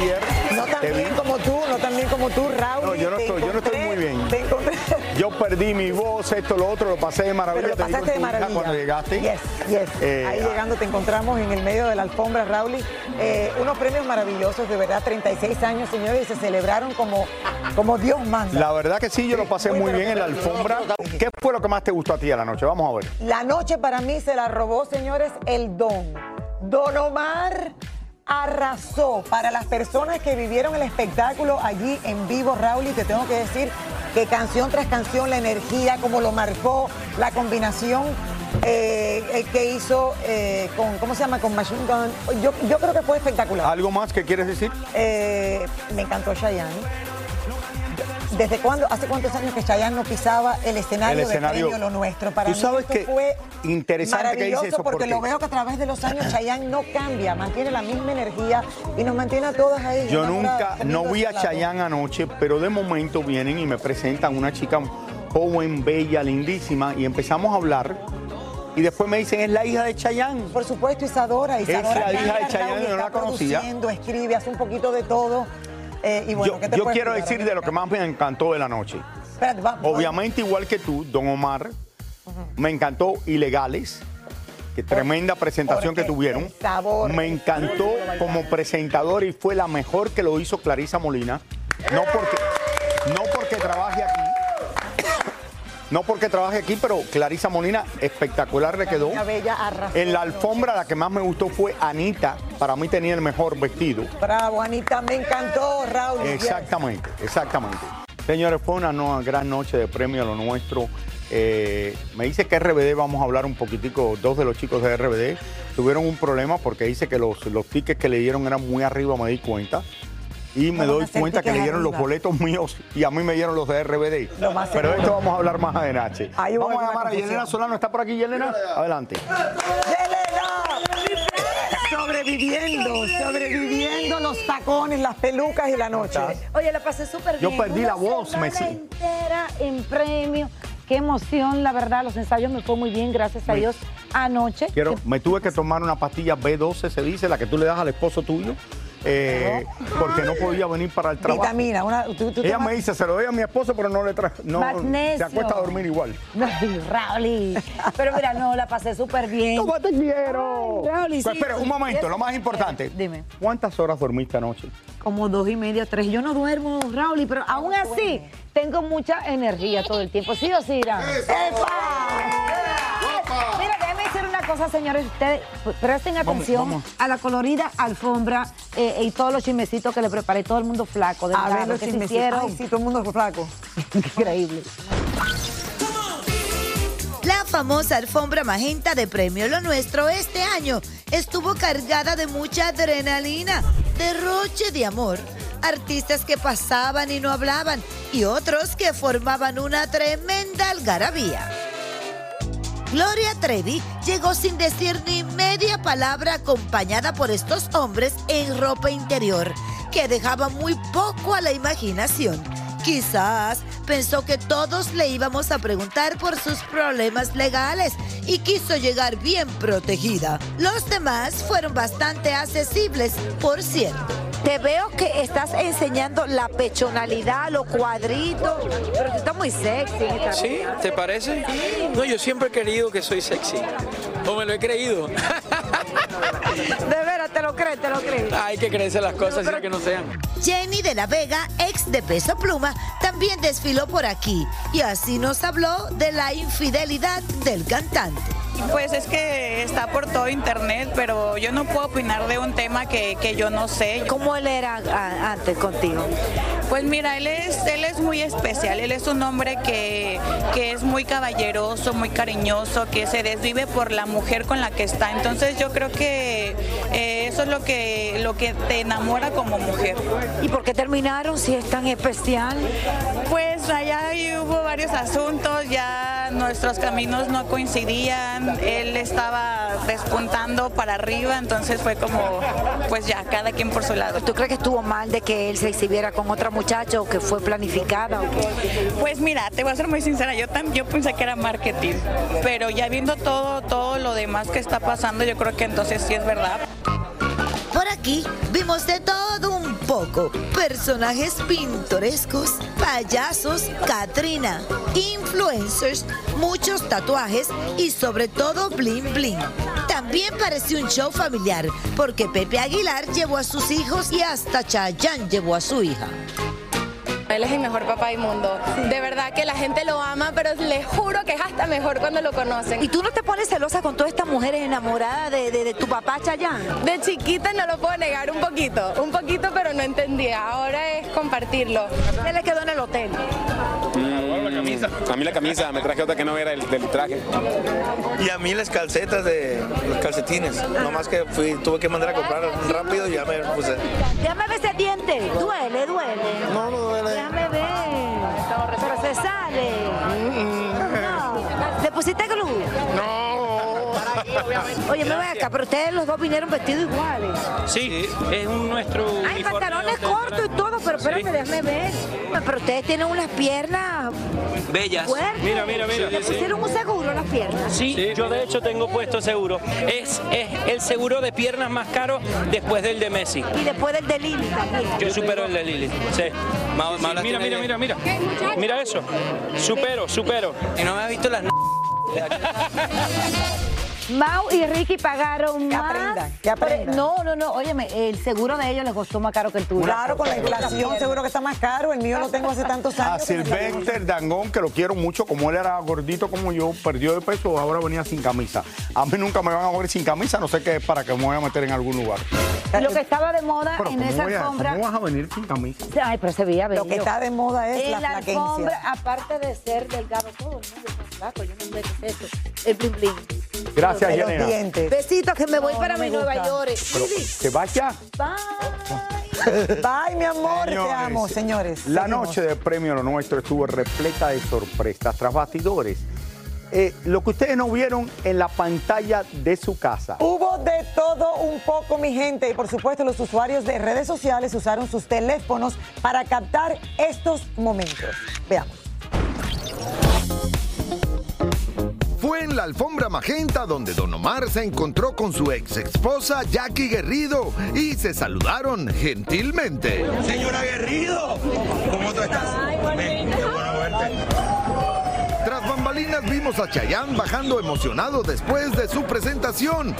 Ayer? No tan Te vi. bien como tú, no tan bien como tú, Raúl. No, yo no estoy- yo no estoy muy bien. Te encontré. Yo perdí mi voz, esto, lo otro, lo pasé de maravilla. Pero lo pasaste de maravilla. Cuando llegaste. Yes, yes. Eh, Ahí ah. llegando te encontramos en el medio de la alfombra, Raúl. Eh, unos premios maravillosos, de verdad, 36 años, señores, y se celebraron como, como Dios manda. La verdad que sí, yo lo pasé muy bien en la alfombra. ¿Qué fue lo que más te gustó a ti a la noche? Vamos a ver. La noche para mí se la robó, señores, el don. Don Omar arrasó para las personas que vivieron el espectáculo allí en vivo, Raúl, y te tengo que decir que canción tras canción, la energía, como lo marcó, la combinación eh, eh, que hizo eh, con, ¿cómo se llama? Con Machine Gun. Yo, yo creo que fue espectacular. ¿Algo más que quieres decir? Eh, me encantó Chayanne. ¿Desde cuándo? ¿Hace cuántos años que Chayanne no pisaba el escenario, El escenario. de Premio Lo Nuestro? Para Tú mí sabes esto que fue interesante que dice eso, porque porque- lo veo que a través de los años Chayanne no cambia, mantiene la misma energía y nos mantiene a todas ahí. Yo nunca, no vi a. Chayanne anoche, pero de momento vienen y me presentan una chica joven, bella, lindísima, y empezamos a hablar. Y después me dicen, es la hija de Chayanne. Por supuesto, Isadora. Es Isadora la hija de Chayanne, yo no la conocía. escribe, hace un poquito de todo. Eh, y bueno, yo ¿qué te yo puedo quiero decir de lo que más me encantó de la noche. Espérate. Obviamente, igual que tú, Don Omar, me encantó Ilegales. Qué tremenda presentación que tuvieron. sabor. Me encantó como presentador y fue la mejor que lo hizo Clarisa Molina. No porque, no porque trabaje aquí. No porque trabaje aquí, pero Clarisa Molina espectacular le quedó. Bella En la alfombra la que más me gustó fue Anita. Para mí tenía el mejor vestido. Bravo, Anita, me encantó, Raúl. Exactamente, exactamente. Señores, fue una no- gran noche de premio a lo nuestro. Eh, me dice que RBD, vamos a hablar un poquitico, dos de los chicos de RBD tuvieron un problema porque dice que los, los tickets que le dieron eran muy arriba, me di cuenta. Y me doy cuenta que le dieron los boletos míos y a mí me dieron los de RBD. Lo más Pero de esto vamos a hablar más adelante. Ahí Vamos a llamar a. Yelena Solano. ¿Está por aquí, Yelena? Adelante. ¡Yelena! Sobreviviendo, sobreviviendo los tacones, las pelucas y la noche. Oye, la pasé súper Yo bien. perdí Una la voz, Messi. entera en premio. Qué emoción, la verdad. Los ensayos me fue muy bien, gracias a Me- Dios. Anoche. Quiero, me tuve que tomar una pastilla B12, se dice, la que tú le das al esposo tuyo, eh, porque no podía venir para el trabajo. Vitamina, una, tú, tú Ella tomas- me dice, se lo doy a mi esposo, pero no le trae. No, Magnesio. se acuesta a dormir igual. Raúl. Pero mira, no, la pasé súper bien. ¿Cómo te quiero? Ay, Raúl, y Pues sí, espera, un momento, lo más importante. Eh, dime. ¿Cuántas horas dormiste anoche? Como dos y media, tres. Yo no duermo, Raúl, pero aún así tengo mucha energía todo el tiempo. ¿Sí o sí, Irán? ¡Epa! Una cosa. señores, ustedes presten atención vamos. a la colorida alfombra eh, y todos los chismecitos que le preparé, todo el mundo flaco, de A verdad, ver los que se chismecitos. hicieron. Ay, sí, todo el mundo fue flaco. Increíble. La famosa alfombra magenta de Premio Lo Nuestro este año estuvo cargada de mucha adrenalina, derroche de amor, artistas que pasaban y no hablaban y otros que formaban una tremenda algarabía. Gloria Trevi llegó sin decir ni media palabra acompañada por estos hombres en ropa interior, que dejaba muy poco a la imaginación. Quizás pensó que todos le íbamos a preguntar por sus problemas legales y quiso llegar bien protegida. Los demás fueron bastante accesibles, por cierto. Te veo que estás enseñando la pechonalidad, los cuadritos, pero tú estás muy sexy. esta ¿Sí? ¿Te parece? No, yo siempre he querido que soy sexy. O me lo he creído. De crees, te lo crees. Hay que creerse las cosas y que no sean. Jenny de la Vega, ex de Peso Pluma, también desfiló por aquí y así nos habló de la infidelidad del cantante. Pues es que está por todo internet, pero yo no puedo opinar de un tema que, que yo no sé. ¿Cómo él era a- antes contigo? Pues mira, él es, él es muy especial, él es un hombre que, que es muy caballeroso, muy cariñoso, que se desvive por la mujer con la que está. Entonces yo creo que eh, eso es lo que, lo que te enamora como mujer. ¿Y por qué terminaron si es tan especial? Pues allá hubo varios asuntos, ya nuestros caminos no coincidían, él estaba despuntando para arriba, entonces fue como, pues ya, cada quien por su lado. ¿Tú crees que estuvo mal de que él se exhibiera con otra muchacha o que fue planificada? Pues mira, te voy a ser muy sincera, yo también yo pensé que era marketing, pero ya viendo todo, todo lo demás que está pasando, yo creo que entonces sí es verdad. Por aquí vimos de todo un poco. Personajes pintorescos, payasos, Katrina, influencers, muchos tatuajes y sobre todo bling bling. También pareció un show familiar porque Pepe Aguilar llevó a sus hijos y hasta Chayanne llevó a su hija. Él es el mejor papá del mundo. De verdad que la gente lo ama, pero les juro que es hasta mejor cuando lo conocen. ¿Y tú no te pones celosa con todas estas mujeres enamoradas de, de- de tu papá Chayán? De chiquita no lo puedo negar un poquito, un poquito, pero no entendía. Ahora es compartirlo. ¿Qué le quedó en el hotel? A mí la camisa, me traje otra que no era el del traje. Y a mí las calcetas de los calcetines. Nomás que fui, tuve que mandar a comprar rápido y ya me puse. Ver ese diente. Duele, duele. No, no duele. Oye, me voy acá, pero ustedes los dos vinieron vestidos iguales. Sí, es un nuestro Hay uniforme pantalones cortos y todo, pero espérame, Sí. déjame ver. Pero ustedes tienen unas piernas Bellas. fuertes. Mira, mira, mira. ¿Le pusieron un seguro las piernas? Sí, yo de hecho tengo puesto seguro. Es, es el seguro de piernas más caro después del de Messi. Y después del de Lili también. Yo supero el de Lili. Sí. Sí, mira, mira, mira, mira. Mira eso. Supero, supero. Y no me has visto las Mau y Ricky pagaron más. aprendan, que aprendan. No, no, no, óyeme, el seguro de ellos les costó más caro que el tuyo. Claro, con la inflación seguro que está más caro. El mío lo tengo hace tantos A años. que salió Sylvester Dangón, que lo quiero mucho, como él era gordito como yo, perdió de peso, ahora venía sin camisa. A mí nunca me van a ver sin camisa, no sé qué es para que me voy a meter en algún lugar. Lo que estaba de moda Pero en ¿cómo, esa a- alfombra. ¿cómo vas a venir sin camisa? Ay, pero se veía bello. Lo que está de moda es en la la alfombra, aparte de ser delgado, todo el mundo está flaco. Yo no sé qué es eso. El bling bling. Gracias, De los Yanira. dientes. Besitos que me voy No, para no mi Nueva. York. ¿Te vas ya? Bye, mi amor, te amo, señores. La Seguimos. noche de premio Lo Nuestro estuvo repleta de sorpresas tras bastidores. Eh, lo que ustedes no vieron en la pantalla de su casa. Hubo de todo un poco, mi gente, y por supuesto los usuarios de redes sociales usaron sus teléfonos para captar estos momentos. Veamos. Fue en la alfombra magenta donde Don Omar se encontró con su ex esposa Jackie Guerrido y se saludaron gentilmente. Señora Guerrido, ¿cómo tú estás? Ven, qué bueno verte. Vimos a Chayanne bajando emocionado después de su presentación.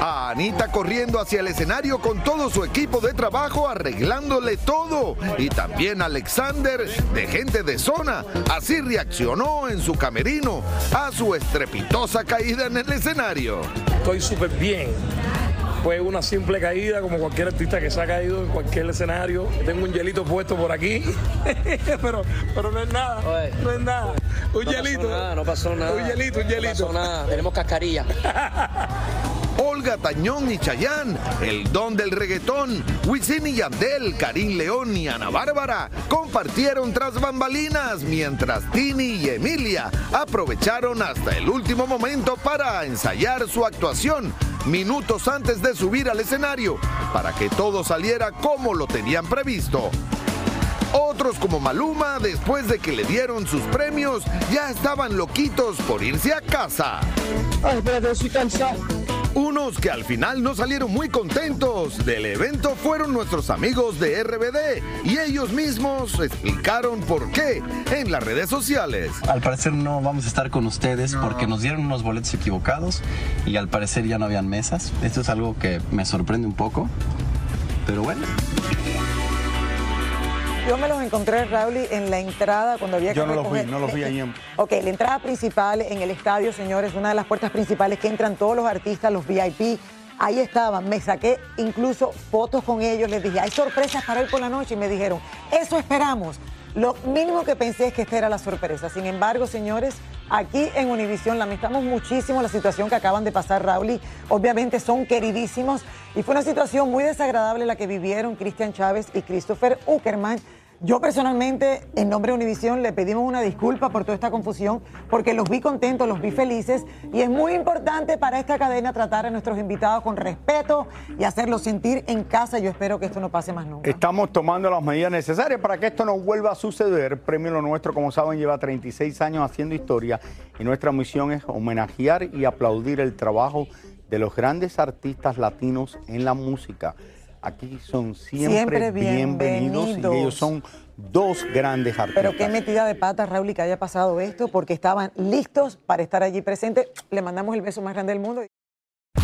A Anita corriendo hacia el escenario con todo su equipo de trabajo arreglándole todo. Y también Alexander de gente de zona. Así reaccionó en su camerino a su estrepitosa caída en el escenario. estoy súper bien. Fue una simple caída, como cualquier artista que se ha caído en cualquier escenario. Tengo un hielito puesto por aquí, pero, pero no es nada. no es nada. Un no hielito. Pasó nada, no pasó nada. Un hielito, un hielito. No pasó nada. Tenemos cascarilla. Olga Tañón y Chayán, el don del reggaetón, Wisin y Yandel, Karim León y Ana Bárbara compartieron tras bambalinas, mientras Tini y Emilia aprovecharon hasta el último momento para ensayar su actuación, minutos antes de subir al escenario, para que todo saliera como lo tenían previsto. Otros como Maluma, después de que le dieron sus premios, ya estaban loquitos por irse a casa. Ay, espérate, estoy cansado. Unos que al final no salieron muy contentos del evento fueron nuestros amigos de RBD y ellos mismos explicaron por qué en las redes sociales. Al parecer no vamos a estar con ustedes porque nos dieron unos boletos equivocados y al parecer ya no habían mesas. Esto es algo que me sorprende un poco, pero bueno. Yo me los encontré, Raúl, en la entrada cuando había que Yo no los vi, no los vi ahí en... Ok, la entrada principal en el estadio, señores, una de las puertas principales que entran todos los artistas, los VIP. Ahí estaban, me saqué incluso fotos con ellos, les dije, hay sorpresas para hoy por la noche y me dijeron, eso esperamos. Lo mínimo que pensé es que esta era la sorpresa. Sin embargo, señores, aquí en Univisión lamentamos muchísimo la situación que acaban de pasar, Raúl. y Obviamente son queridísimos y fue una situación muy desagradable la que vivieron Cristian Chávez y Christopher Uckerman. Yo personalmente, en nombre de Univisión, le pedimos una disculpa por toda esta confusión, porque los vi contentos, los vi felices, y es muy importante para esta cadena tratar a nuestros invitados con respeto y hacerlos sentir en casa. Yo espero que esto no pase más nunca. Estamos tomando las medidas necesarias para que esto no vuelva a suceder. Premio Lo Nuestro, como saben, lleva 36 años haciendo historia y nuestra misión es homenajear y aplaudir el trabajo de los grandes artistas latinos en la música. Aquí son siempre, Siempre bienvenidos. bienvenidos. y ellos son dos grandes artistas. Pero qué metida de pata, Raúl, y que haya pasado esto, porque estaban listos para estar allí presentes. Le mandamos el beso más grande del mundo.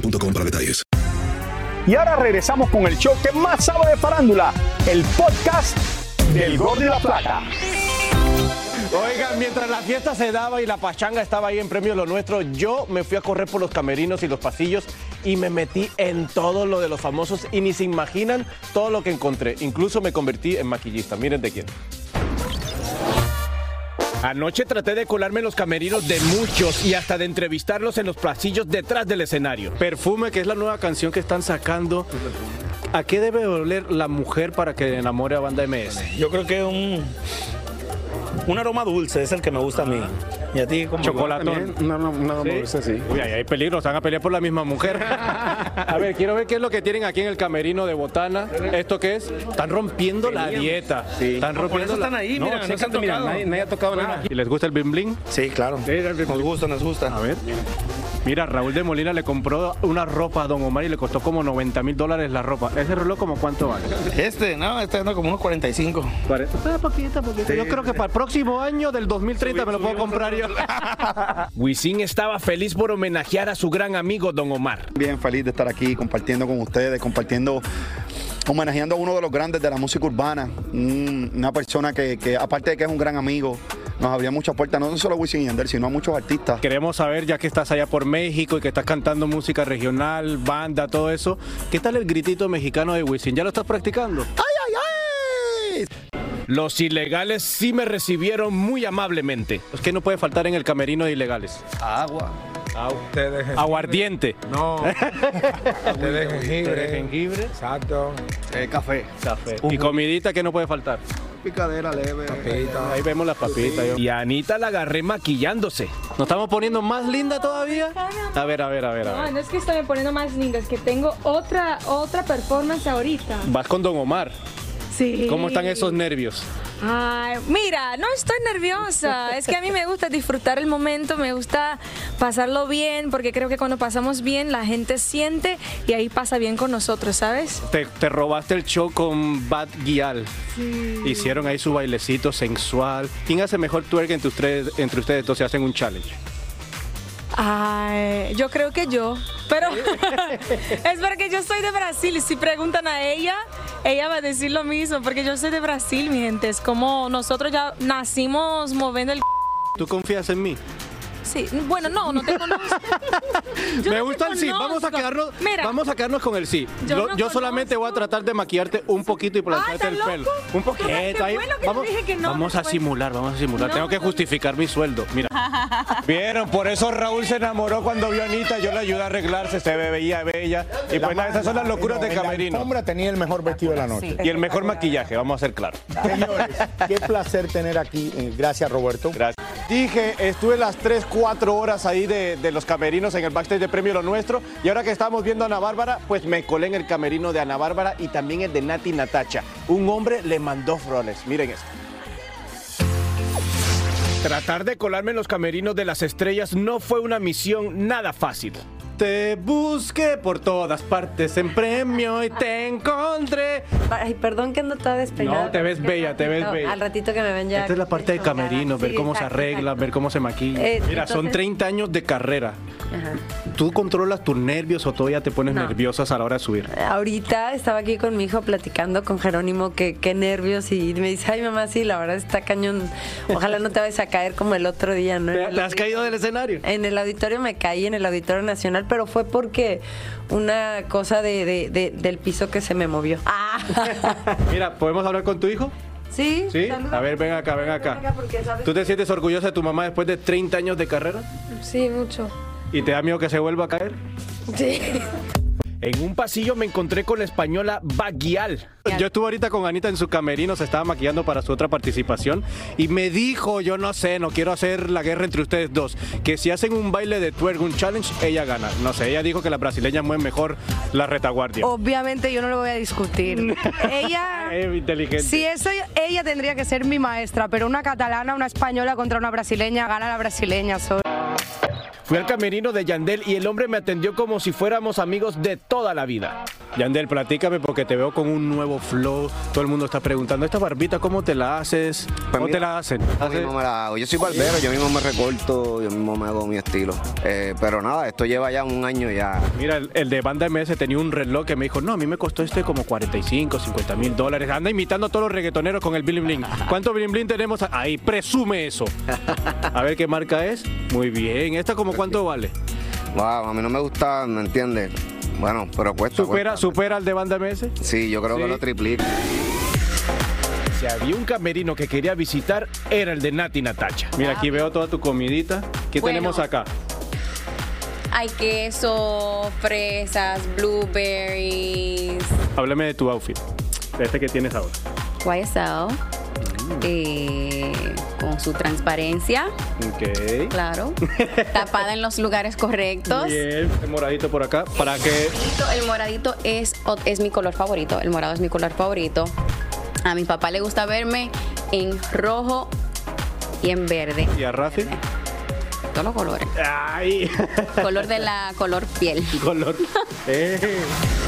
boostmobile.com para detalles. Y ahora regresamos con el show que más sabe de farándula, el podcast del Gol de la Plata. Oigan, mientras la fiesta se daba y la pachanga estaba ahí en Premio Lo Nuestro, yo me fui a correr por los camerinos y los pasillos y me metí en todo lo de los famosos y ni se imaginan todo lo que encontré. Incluso me convertí en maquillista. Miren de quién. Anoche traté de colarme en los camerinos de muchos y hasta de entrevistarlos en los pasillos detrás del escenario. Perfume, que es la nueva canción que están sacando. ¿A qué debe oler la mujer para que enamore a Banda MS? Yo creo que un, un aroma dulce es el que me gusta a mí. ¿Y a ti como Chocolatón. No, no, un aroma dulce, sí. Uy, ahí hay peligro, se van a pelear por la misma mujer. A ver, quiero ver qué es lo que tienen aquí en el camerino de Botana. ¿Esto qué es? Están rompiendo la dieta. Están Por rompiendo eso la- están ahí, mira, no se han chécate, mira, tocado. nadie, nadie ha tocado nada. ¿Y les gusta el bling bling? Sí, claro. Nos gusta, nos gusta. A ver. Mira, Raúl de Molina le compró una ropa a Don Omar y le costó como 90 mil dólares la ropa. ¿Ese reloj como cuánto vale? Este, no, este anda como unos 45. Ah, poquito, poquito. Yo creo que para el próximo año del 2030 me lo puedo comprar yo. Wisin estaba feliz por homenajear a su gran amigo Don Omar. Bien feliz de estar aquí compartiendo con ustedes, compartiendo, homenajeando a uno de los grandes de la música urbana, un- una persona que, que, aparte de que es un gran amigo, nos abría muchas puertas, no solo a Wisin y Yandel, sino a muchos artistas. Queremos saber, ya que estás allá por México y que estás cantando música regional, banda, todo eso, ¿qué tal el gritito mexicano de Wisin? ¿Ya lo estás practicando? ¡Ay, ay, ay! Los ilegales sí me recibieron muy amablemente. Que no puede faltar en el camerino de ilegales. Agua. Aguardiente. No. De jengibre. Jengibre. Exacto. café. Café. Y comidita que no puede faltar. Picadera leve. Ahí vemos las papitas. Y a Anita la agarré maquillándose. ¿Nos estamos poniendo más linda todavía? A ver, a ver, a ver, a No, ver. no es que estoy poniendo más linda, es que tengo otra, otra performance ahorita. Vas con Don Omar. Sí. ¿Cómo están esos nervios? Ay, mira, no estoy nerviosa. Es que a mí me gusta disfrutar el momento, me gusta pasarlo bien, porque creo que cuando pasamos bien la gente siente y ahí pasa bien con nosotros, ¿sabes? Te, te robaste el show con Bad Gyal. Hicieron ahí su bailecito sensual. ¿Quién hace mejor twerk entre ustedes, entre ustedes dos? Se hacen un challenge. Ay, yo creo que yo. Pero es porque yo soy de Brasil si preguntan a ella, ella va a decir lo mismo, porque yo soy de Brasil, mi gente. Es como nosotros ya nacimos moviendo el... ¿Tú confías en mí? Sí, bueno, no, no te conozco. Yo Me no gusta el sí. Vamos a quedarnos, Mira, vamos a quedarnos con el sí. Yo Yo, no yo solamente voy a tratar de maquillarte un poquito y plancharte Ay, el ¿estás pelo. Un poquito. Qué ahí. bueno te vamos dije que no, vamos a simular, vamos a simular. No, Tengo que justificar mi sueldo. Mira. Vieron, por eso Raúl se enamoró cuando vio a Anita. Yo le ayudé a arreglarse, se ve veía bella. Y pues nada, esas son las locuras de la Camerino. alfombra tenía el mejor vestido de la noche. Y el mejor maquillaje, vamos a ser claros. Señores, qué placer tener aquí. eh, Gracias, Roberto. Gracias. Dije, estuve las 3, 4 horas ahí de, de los camerinos en el backstage de Premio Lo Nuestro. Y ahora que estamos viendo a Ana Bárbara, pues me colé en el camerino de Ana Bárbara y también el de Nati Natacha. Un hombre le mandó flores. Miren esto. Tratar de colarme en los camerinos de las estrellas no fue una misión nada fácil. Te busqué por todas partes en premio y te encontré. Ay, perdón que ando toda despeinada. No, te ves bella, te ves bella. Al ratito que me ven ya. Esta es la parte de camerino, ver Sí, cómo se arregla, exacto. ver cómo se maquilla. Eh, Mira, son entonces- 30 años de carrera. Ajá. ¿Tú controlas tus nervios o todavía te pones No. nerviosas a la hora de subir? Ahorita estaba aquí con mi hijo platicando con Jerónimo, que qué nervios, y me dice, ay mamá, sí, la verdad está cañón. Ojalá no te vayas a caer como el otro día, ¿no? ¿Te, te has caído del escenario? En el auditorio me caí, en el auditorio nacional, pero fue porque una cosa de, de- de- del piso que se me movió. Ah. Mira, ¿podemos hablar con tu hijo? Sí, Sí. saluda. A ver, ven acá, ven acá. ¿Tú te sientes orgullosa de tu mamá después de 30 años de carrera? Sí, mucho. ¿Y te da miedo que se vuelva a caer? Sí. En un pasillo me encontré con la española Baguial. Yo estuve ahorita con Anita en su camerino, se estaba maquillando para su otra participación y me dijo, yo no sé, no quiero hacer la guerra entre ustedes dos, que si hacen un baile de twerk, un challenge, ella gana. No sé, ella dijo que las brasileñas mueven mejor la retaguardia. Obviamente yo no lo voy a discutir. ella, Eh, inteligente. si eso ella tendría que ser mi maestra, pero una catalana, una española contra una brasileña, gana la brasileña. so- Fui al camerino de Yandel y el hombre me atendió como si fuéramos amigos de toda la vida. Yandel, platícame porque te veo con un nuevo flow. Todo el mundo está preguntando, ¿esta barbita cómo te la haces? ¿Cómo mira, te la hacen? Yo mismo me la hago. Yo soy barbero, yo mismo me recorto, yo mismo me hago mi estilo. Eh, pero nada, esto lleva ya un año ya. Mira, el, el de Banda MS tenía un reloj que me dijo, no, a mí me costó este como 45, 50 mil dólares. Anda imitando a todos los reggaetoneros con el bling bling. ¿Cuánto bling bling tenemos? Ahí, presume eso. A ver qué marca es. Muy bien. ¿Esta como cuánto vale? Wow, a mí no me gusta, ¿me entiendes? Bueno, pero cuesta. ¿Supera, cuesta. supera al de Banda MS? Sí, yo creo que lo triplica. Si había un camerino que quería visitar, era el de Nati Natacha. Mira, aquí veo toda tu comidita. ¿Qué Bueno. tenemos acá? Hay queso, fresas, blueberries, Háblame de tu outfit. De este que tienes ahora. YSL, Mm. eh, con su transparencia, Ok. claro, tapada en los lugares correctos. Bien, el moradito por acá. ¿Para qué? El moradito es, es mi color favorito. El morado es mi color favorito. A mi papá le gusta verme en rojo y en verde. ¿Y a Rafi? Todos los colores. Ay. Color de la color piel. Color. Eh.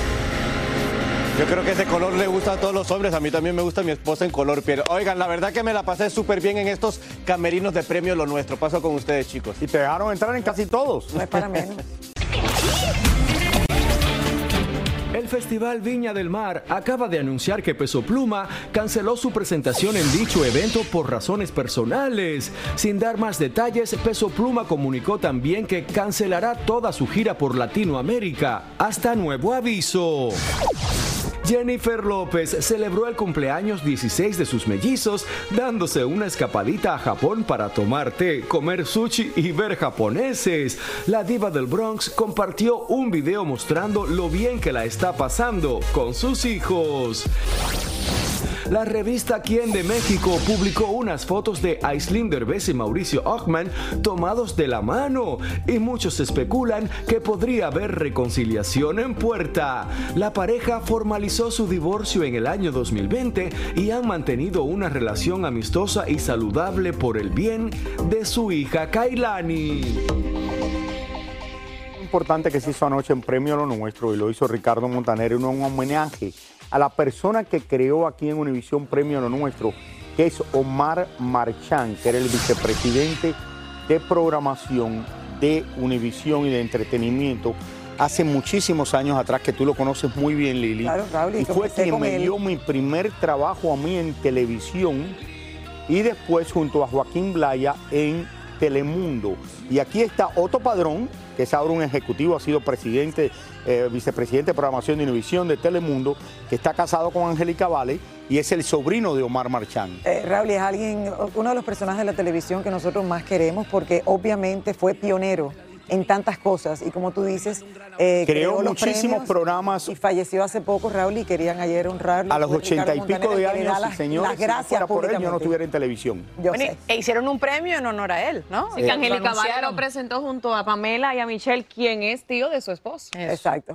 Yo creo que ese color le gusta a todos los hombres. A mí también me gusta mi esposa en color piel. Oigan, la verdad que me la pasé súper bien en estos camerinos de premio Lo Nuestro. Paso con ustedes, chicos. Y te dejaron entrar en casi todos. No es para menos. El Festival Viña del Mar acaba de anunciar que Peso Pluma canceló su presentación en dicho evento por razones personales. Sin dar más detalles, Peso Pluma comunicó también que cancelará toda su gira por Latinoamérica hasta nuevo aviso. Jennifer López celebró el cumpleaños 16 de sus mellizos dándose una escapadita a Japón para tomar té, comer sushi y ver japoneses. La diva del Bronx compartió un video mostrando lo bien que la está pasando con sus hijos. La revista Quién de México publicó unas fotos de Aislinn Derbez y Mauricio Ochman tomados de la mano y muchos especulan que podría haber reconciliación en puerta. La pareja formalizó su divorcio en el año 2020 y han mantenido una relación amistosa y saludable por el bien de su hija Kailani. importante que se hizo anoche en Premio Lo Nuestro y lo hizo Ricardo Montaner en un homenaje a la persona que creó aquí en Univisión Premio Lo Nuestro, que es Omar Marchán, que era el vicepresidente de programación de Univisión y de entretenimiento hace muchísimos años atrás, que tú lo conoces muy bien, Lili. Claro, Raúl, y y fue quien me él. dio mi primer trabajo a mí en televisión y después junto a Joaquín Blaya en Telemundo. Y aquí está Otto Padrón, que es ahora un ejecutivo, ha sido presidente, eh, vicepresidente de programación de Univisión de Telemundo, que está casado con Angélica Vale y es el sobrino de Omar Marchán. Eh, Raúl es alguien, uno de los personajes de la televisión que nosotros más queremos porque obviamente fue pionero en tantas cosas y como tú dices, eh, Creó muchísimos programas. y falleció hace poco Raúl y querían ayer honrarlo. A los ochenta y pico de años, las- señores, las si no gracias fuera por él, yo no estuviera en televisión. Yo Bueno, sé. e hicieron un premio en honor a él, ¿no? Sí, que Angélica Vale lo presentó junto a Pamela y a Michelle, quien es tío de su esposo. Exacto.